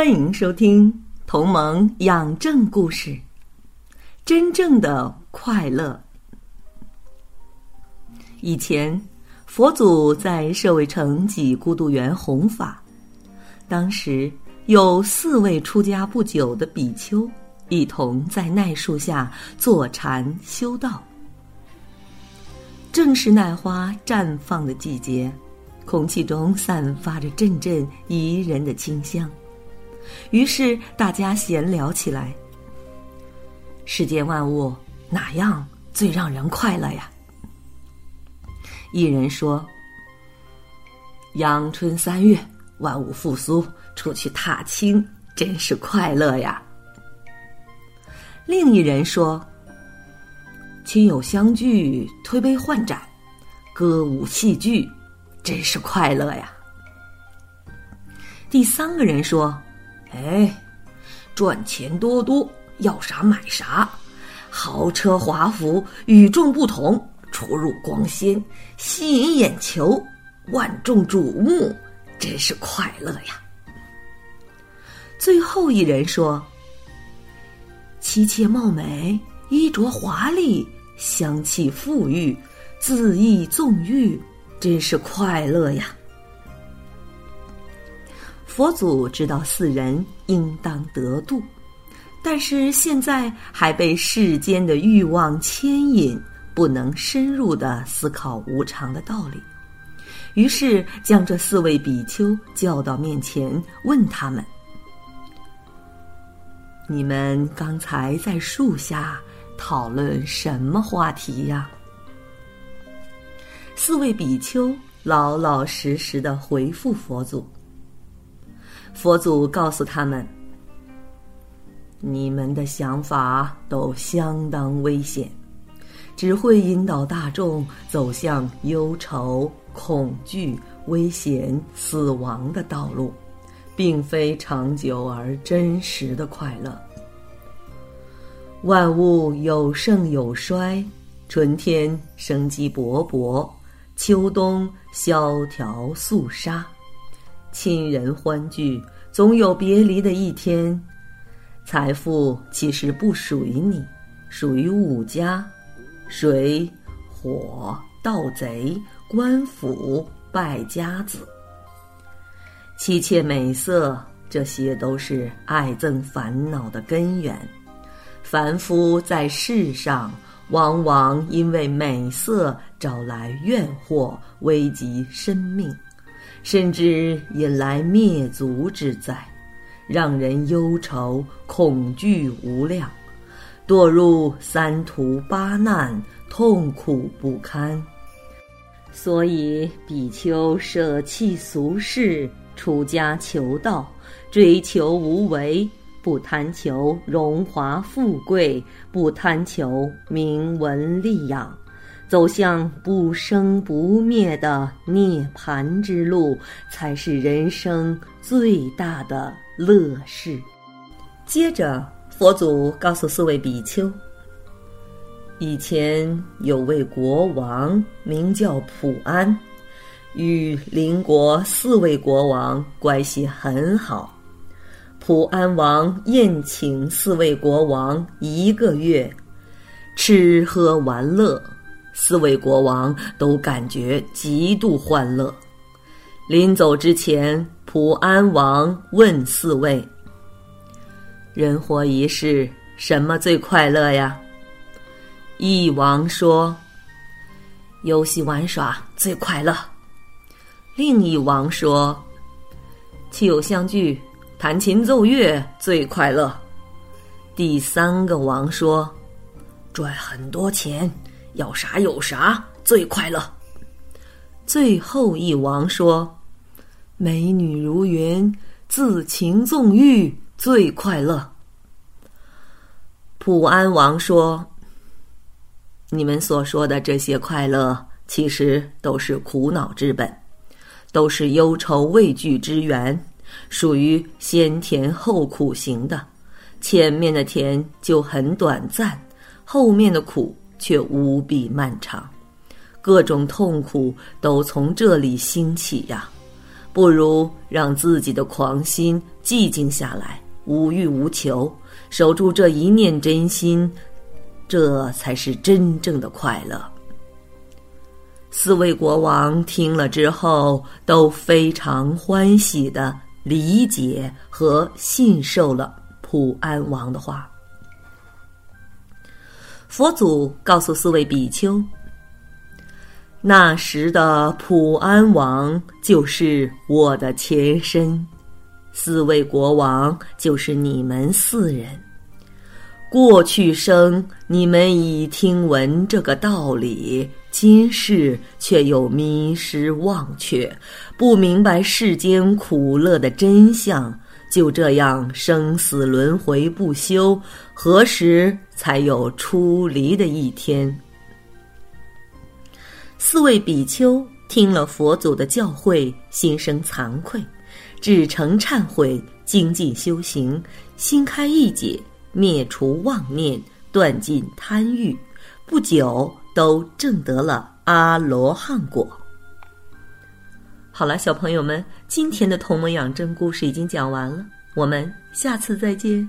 欢迎收听《同盟养正故事》，真正的快乐。以前，佛祖在舍卫城给孤独园弘法，当时有四位出家不久的比丘一同在奈树下坐禅修道。正是奈花绽放的季节，空气中散发着阵阵宜人的清香。于是大家闲聊起来。世间万物哪样最让人快乐呀？一人说：“阳春三月，万物复苏，出去踏青，真是快乐呀。”另一人说：“亲友相聚，推杯换盏，歌舞戏剧，真是快乐呀。”第三个人说。哎，赚钱多多，要啥买啥，豪车华服，与众不同，出入光鲜，吸引眼球，万众瞩目，真是快乐呀！最后一人说：“妻妾貌美，衣着华丽，香气馥郁，恣意纵欲，真是快乐呀！”佛祖知道四人应当得度，但是现在还被世间的欲望牵引，不能深入的思考无常的道理。于是将这四位比丘叫到面前，问他们：“你们刚才在树下讨论什么话题呀？”四位比丘老老实实的回复佛祖。佛祖告诉他们：“你们的想法都相当危险，只会引导大众走向忧愁、恐惧、危险、死亡的道路，并非长久而真实的快乐。万物有盛有衰，春天生机勃勃，秋冬萧条肃杀。”亲人欢聚，总有别离的一天。财富其实不属于你，属于五家：水、火、盗贼、官府、败家子。妻妾美色，这些都是爱憎烦恼的根源。凡夫在世上，往往因为美色招来怨祸，危及生命。甚至引来灭族之灾，让人忧愁恐惧无量，堕入三途八难，痛苦不堪。所以比丘舍弃俗世，出家求道，追求无为，不贪求荣华富贵，不贪求名闻利养。走向不生不灭的涅槃之路，才是人生最大的乐事。接着，佛祖告诉四位比丘：以前有位国王名叫普安，与邻国四位国王关系很好。普安王宴请四位国王一个月，吃喝玩乐。四位国王都感觉极度欢乐。临走之前，普安王问四位：“人活一世，什么最快乐呀？”一王说：“游戏玩耍最快乐。”另一王说：“亲友相聚，弹琴奏乐最快乐。”第三个王说：“赚很多钱。”要啥有啥最快乐。最后一王说：“美女如云，自情纵欲最快乐。普安王说：“你们所说的这些快乐，其实都是苦恼之本，都是忧愁畏惧之源，属于先甜后苦型的。前面的甜就很短暂，后面的苦却无比漫长。”各种痛苦都从这里兴起呀，不如让自己的狂心寂静下来，无欲无求，守住这一念真心，这才是真正的快乐。四位国王听了之后都非常欢喜的理解和信受了普安王的话。佛祖告诉四位比丘。那时的普安王就是我的前身，四位国王就是你们四人。过去生你们已听闻这个道理，今世却又迷失忘却，不明白世间苦乐的真相，就这样生死轮回不休，何时才有出离的一天？四位比丘听了佛祖的教诲，心生惭愧，至诚忏悔，精进修行，心开意解，灭除妄念，断尽贪欲，不久都证得了阿罗汉果。好了，小朋友们，今天的同盟养真故事已经讲完了，我们下次再见。